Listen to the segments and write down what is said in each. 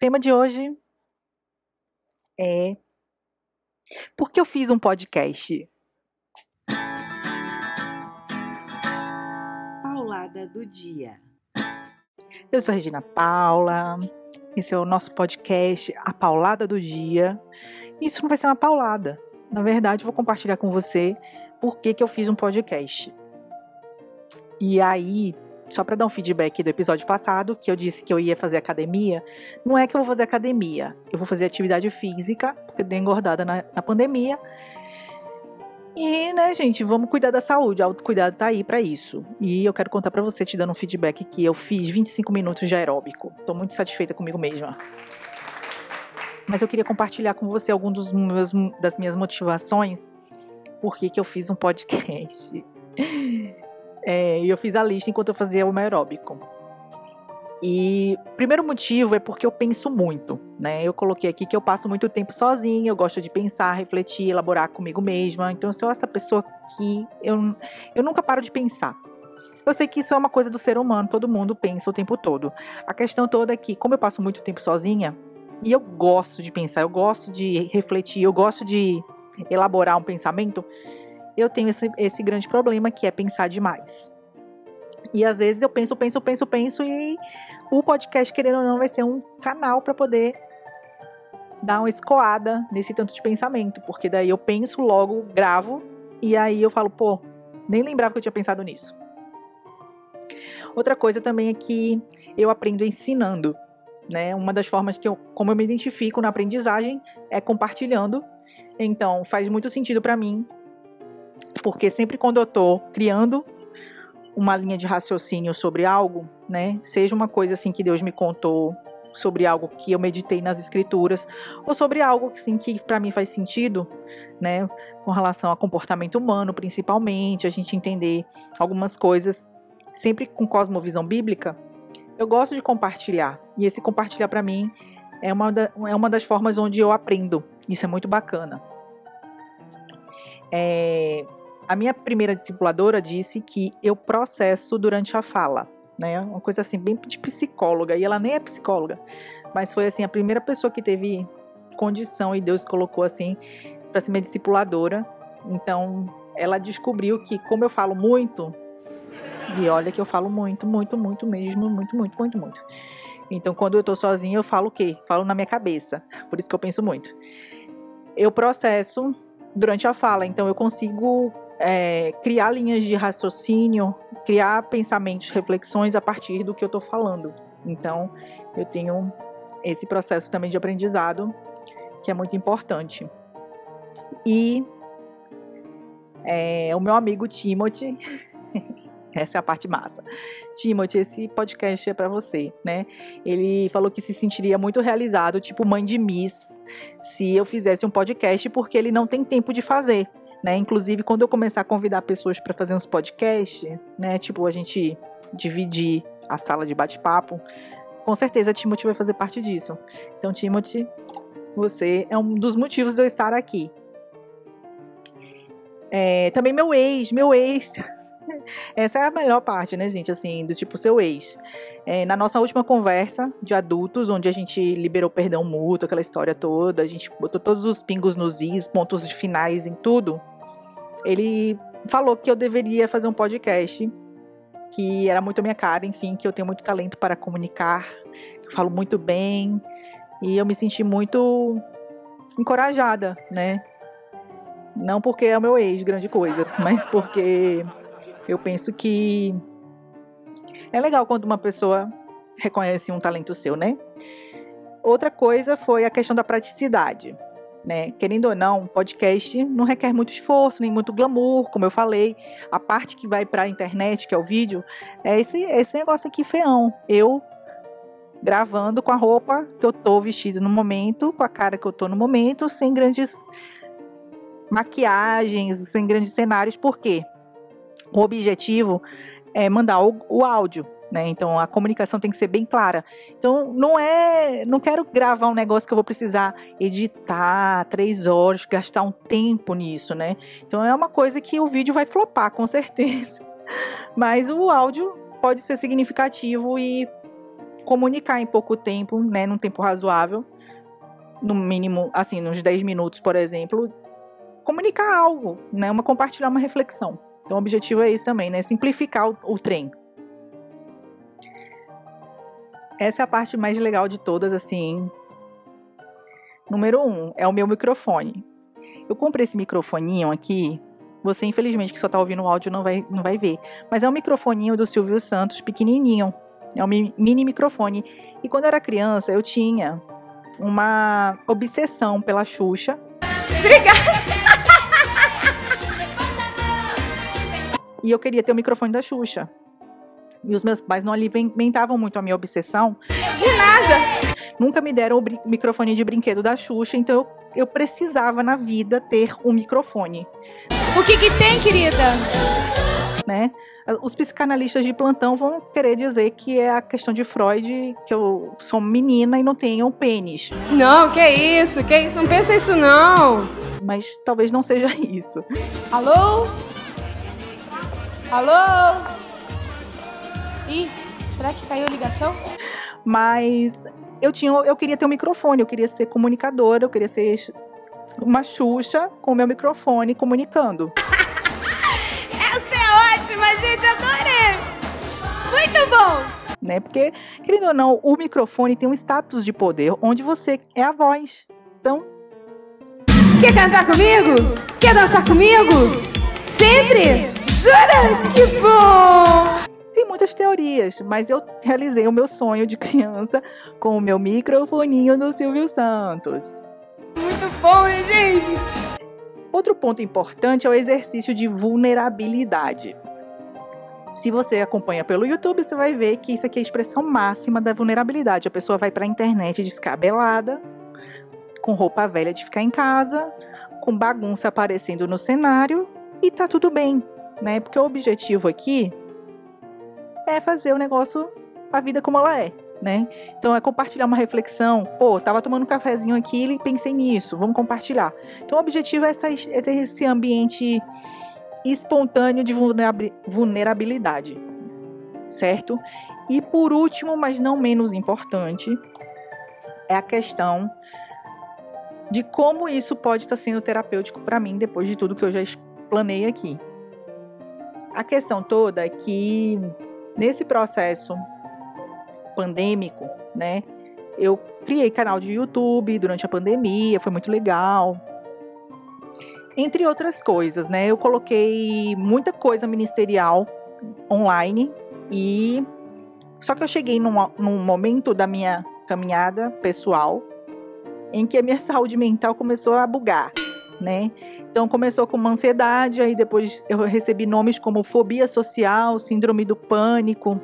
tema de hoje é por que eu fiz um podcast? Paulada do dia. Eu sou Regina Paula. Esse é o nosso podcast, A Paulada do Dia. Isso não vai ser uma paulada. Na verdade, vou compartilhar com você por que, que eu fiz um podcast. E aí, só para dar um feedback do episódio passado, que eu disse que eu ia fazer academia, não é que eu vou fazer academia, eu vou fazer atividade física, porque eu dei engordada na, na pandemia. E, né, gente, vamos cuidar da saúde, autocuidado tá aí para isso. E eu quero contar para você, te dando um feedback que eu fiz 25 minutos de aeróbico. Tô muito satisfeita comigo mesma. Mas eu queria compartilhar com você algumas dos meus, das minhas motivações, porque que eu fiz um podcast. É, e eu fiz a lista enquanto eu fazia o meu aeróbico. E primeiro motivo é porque eu penso muito, né? Eu coloquei aqui que eu passo muito tempo sozinha, eu gosto de pensar, refletir, elaborar comigo mesma. Então eu sou essa pessoa que eu, eu nunca paro de pensar. Eu sei que isso é uma coisa do ser humano, todo mundo pensa o tempo todo. A questão toda é que, como eu passo muito tempo sozinha, e eu gosto de pensar, eu gosto de refletir, eu gosto de elaborar um pensamento, eu tenho esse, esse grande problema que é pensar demais. E às vezes eu penso, penso, penso, penso e o podcast, querendo ou não, vai ser um canal para poder dar uma escoada nesse tanto de pensamento, porque daí eu penso logo, gravo e aí eu falo, pô, nem lembrava que eu tinha pensado nisso. Outra coisa também é que eu aprendo ensinando, né? Uma das formas que eu, como eu me identifico na aprendizagem é compartilhando. Então, faz muito sentido para mim porque sempre quando eu estou criando uma linha de raciocínio sobre algo, né, seja uma coisa assim que Deus me contou sobre algo que eu meditei nas escrituras ou sobre algo assim que para mim faz sentido, né, com relação a comportamento humano, principalmente, a gente entender algumas coisas sempre com cosmovisão bíblica. Eu gosto de compartilhar e esse compartilhar para mim é uma, da, é uma das formas onde eu aprendo. Isso é muito bacana. É, a minha primeira discipuladora disse que eu processo durante a fala, né? Uma coisa assim, bem de psicóloga. E ela nem é psicóloga, mas foi assim, a primeira pessoa que teve condição e Deus colocou assim para ser minha discipuladora. Então, ela descobriu que como eu falo muito, e olha que eu falo muito, muito, muito mesmo, muito, muito, muito, muito. Então, quando eu tô sozinha, eu falo o quê? Falo na minha cabeça. Por isso que eu penso muito. Eu processo durante a fala, então eu consigo é, criar linhas de raciocínio, criar pensamentos, reflexões a partir do que eu estou falando. Então, eu tenho esse processo também de aprendizado que é muito importante. E é, o meu amigo Timothy, essa é a parte massa. Timothy, esse podcast é para você, né? Ele falou que se sentiria muito realizado, tipo mãe de Miss, se eu fizesse um podcast, porque ele não tem tempo de fazer. Né? Inclusive, quando eu começar a convidar pessoas para fazer uns podcasts, né? Tipo, a gente dividir a sala de bate-papo, com certeza Timothy vai fazer parte disso. Então, Timothy, você é um dos motivos de eu estar aqui. É, também meu ex, meu ex. Essa é a melhor parte, né, gente? Assim, do tipo seu ex. É, na nossa última conversa de adultos, onde a gente liberou perdão mútuo, aquela história toda, a gente botou todos os pingos nos is, pontos finais em tudo ele falou que eu deveria fazer um podcast que era muito a minha cara, enfim, que eu tenho muito talento para comunicar, que eu falo muito bem, e eu me senti muito encorajada, né? Não porque é o meu ex, grande coisa, mas porque eu penso que é legal quando uma pessoa reconhece um talento seu, né? Outra coisa foi a questão da praticidade. Né? Querendo ou não, podcast não requer muito esforço, nem muito glamour, como eu falei. A parte que vai para a internet, que é o vídeo, é esse, esse negócio aqui feão. Eu gravando com a roupa que eu tô vestido no momento, com a cara que eu tô no momento, sem grandes maquiagens, sem grandes cenários, por quê? O objetivo é mandar o, o áudio, né? Então a comunicação tem que ser bem clara. Então não é, não quero gravar um negócio que eu vou precisar editar três horas, gastar um tempo nisso, né? Então é uma coisa que o vídeo vai flopar com certeza, mas o áudio pode ser significativo e comunicar em pouco tempo, né, num tempo razoável, no mínimo, assim, nos 10 minutos, por exemplo, comunicar algo, né, uma compartilhar uma reflexão. Então, o objetivo é esse também, né, simplificar o, o trem. Essa é a parte mais legal de todas, assim. Número um é o meu microfone. Eu comprei esse microfoninho aqui. Você, infelizmente, que só tá ouvindo o áudio, não vai, não vai ver. Mas é um microfoninho do Silvio Santos, pequenininho. É um mini microfone. E quando eu era criança, eu tinha uma obsessão pela Xuxa. Obrigada! E eu queria ter o microfone da Xuxa. E os meus pais não alimentavam muito a minha obsessão. De nada! Nunca me deram o microfone de brinquedo da Xuxa, então eu, eu precisava na vida ter um microfone. O que que tem, querida? Né? Os psicanalistas de plantão vão querer dizer que é a questão de Freud, que eu sou menina e não tenho pênis. Não, que isso, que isso, não pensa isso não. Mas talvez não seja isso. Alô? Alô? Ih, será que caiu a ligação? Mas eu tinha, eu queria ter um microfone, eu queria ser comunicadora, eu queria ser uma Xuxa com o meu microfone comunicando. Essa é ótima, gente, adorei! Muito bom! Né? Porque, querendo ou não, o microfone tem um status de poder onde você é a voz. Então. Quer cantar comigo? Quer dançar comigo? Sempre? Jura? Que bom! Tem muitas teorias, mas eu realizei o meu sonho de criança com o meu microfoninho do Silvio Santos. Muito bom, hein, gente? Outro ponto importante é o exercício de vulnerabilidade. Se você acompanha pelo YouTube, você vai ver que isso aqui é a expressão máxima da vulnerabilidade. A pessoa vai para a internet descabelada, com roupa velha de ficar em casa, com bagunça aparecendo no cenário e tá tudo bem, né? Porque o objetivo aqui é fazer o negócio, a vida como ela é, né? Então é compartilhar uma reflexão. Pô, tava tomando um cafezinho aqui e pensei nisso, vamos compartilhar. Então o objetivo é, essa, é ter esse ambiente espontâneo de vulnerabilidade, certo? E por último, mas não menos importante, é a questão de como isso pode estar sendo terapêutico para mim depois de tudo que eu já explanei aqui. A questão toda é que Nesse processo pandêmico, né? Eu criei canal de YouTube durante a pandemia, foi muito legal. Entre outras coisas, né? Eu coloquei muita coisa ministerial online e só que eu cheguei num, num momento da minha caminhada pessoal em que a minha saúde mental começou a bugar, né? Então começou com uma ansiedade, aí depois eu recebi nomes como fobia social, síndrome do pânico.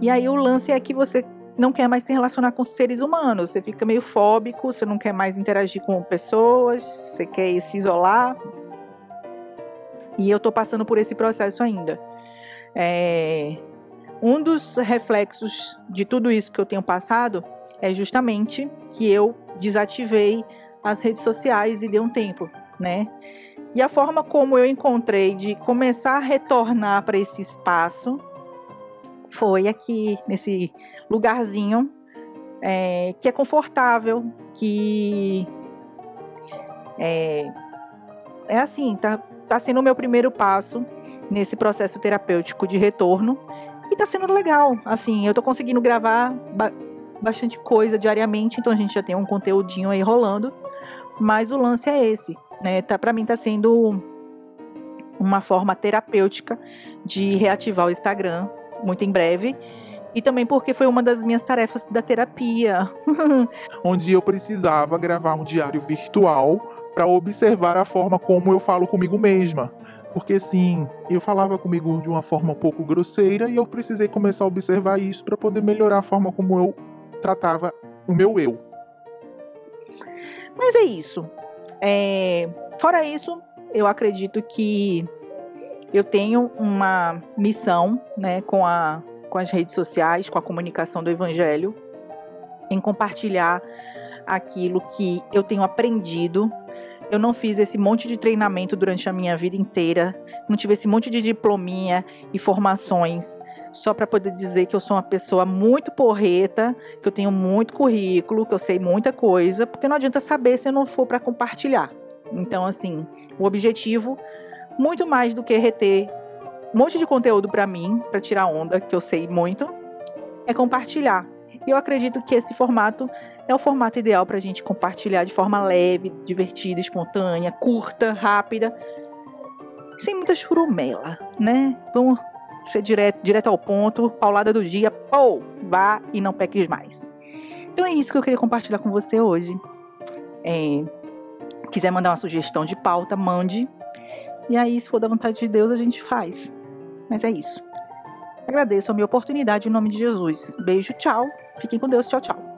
E aí o lance é que você não quer mais se relacionar com seres humanos, você fica meio fóbico, você não quer mais interagir com pessoas, você quer se isolar. E eu tô passando por esse processo ainda. É... Um dos reflexos de tudo isso que eu tenho passado é justamente que eu desativei as redes sociais e deu um tempo, né? E a forma como eu encontrei de começar a retornar para esse espaço foi aqui, nesse lugarzinho é, que é confortável, que é, é assim, tá, tá sendo o meu primeiro passo nesse processo terapêutico de retorno e tá sendo legal. Assim, eu tô conseguindo gravar bastante coisa diariamente, então a gente já tem um conteúdinho aí rolando. Mas o lance é esse, né? Tá, para mim tá sendo uma forma terapêutica de reativar o Instagram muito em breve. E também porque foi uma das minhas tarefas da terapia. Onde eu precisava gravar um diário virtual para observar a forma como eu falo comigo mesma. Porque sim, eu falava comigo de uma forma um pouco grosseira e eu precisei começar a observar isso para poder melhorar a forma como eu tratava o meu eu. Mas é isso. É, fora isso, eu acredito que eu tenho uma missão né, com, a, com as redes sociais, com a comunicação do Evangelho, em compartilhar aquilo que eu tenho aprendido. Eu não fiz esse monte de treinamento durante a minha vida inteira, não tive esse monte de diplominha e formações só para poder dizer que eu sou uma pessoa muito porreta, que eu tenho muito currículo, que eu sei muita coisa, porque não adianta saber se não for para compartilhar. Então, assim, o objetivo, muito mais do que reter um monte de conteúdo para mim, para tirar onda, que eu sei muito, é compartilhar. E eu acredito que esse formato é o formato ideal para a gente compartilhar de forma leve, divertida, espontânea, curta, rápida, sem muita churumela, né? Vamos ser direto, direto ao ponto, paulada do dia, pô, vá e não peques mais. Então é isso que eu queria compartilhar com você hoje. É, quiser mandar uma sugestão de pauta, mande. E aí, se for da vontade de Deus, a gente faz. Mas é isso. Agradeço a minha oportunidade em nome de Jesus. Beijo, tchau. Fiquem com Deus. Tchau, tchau.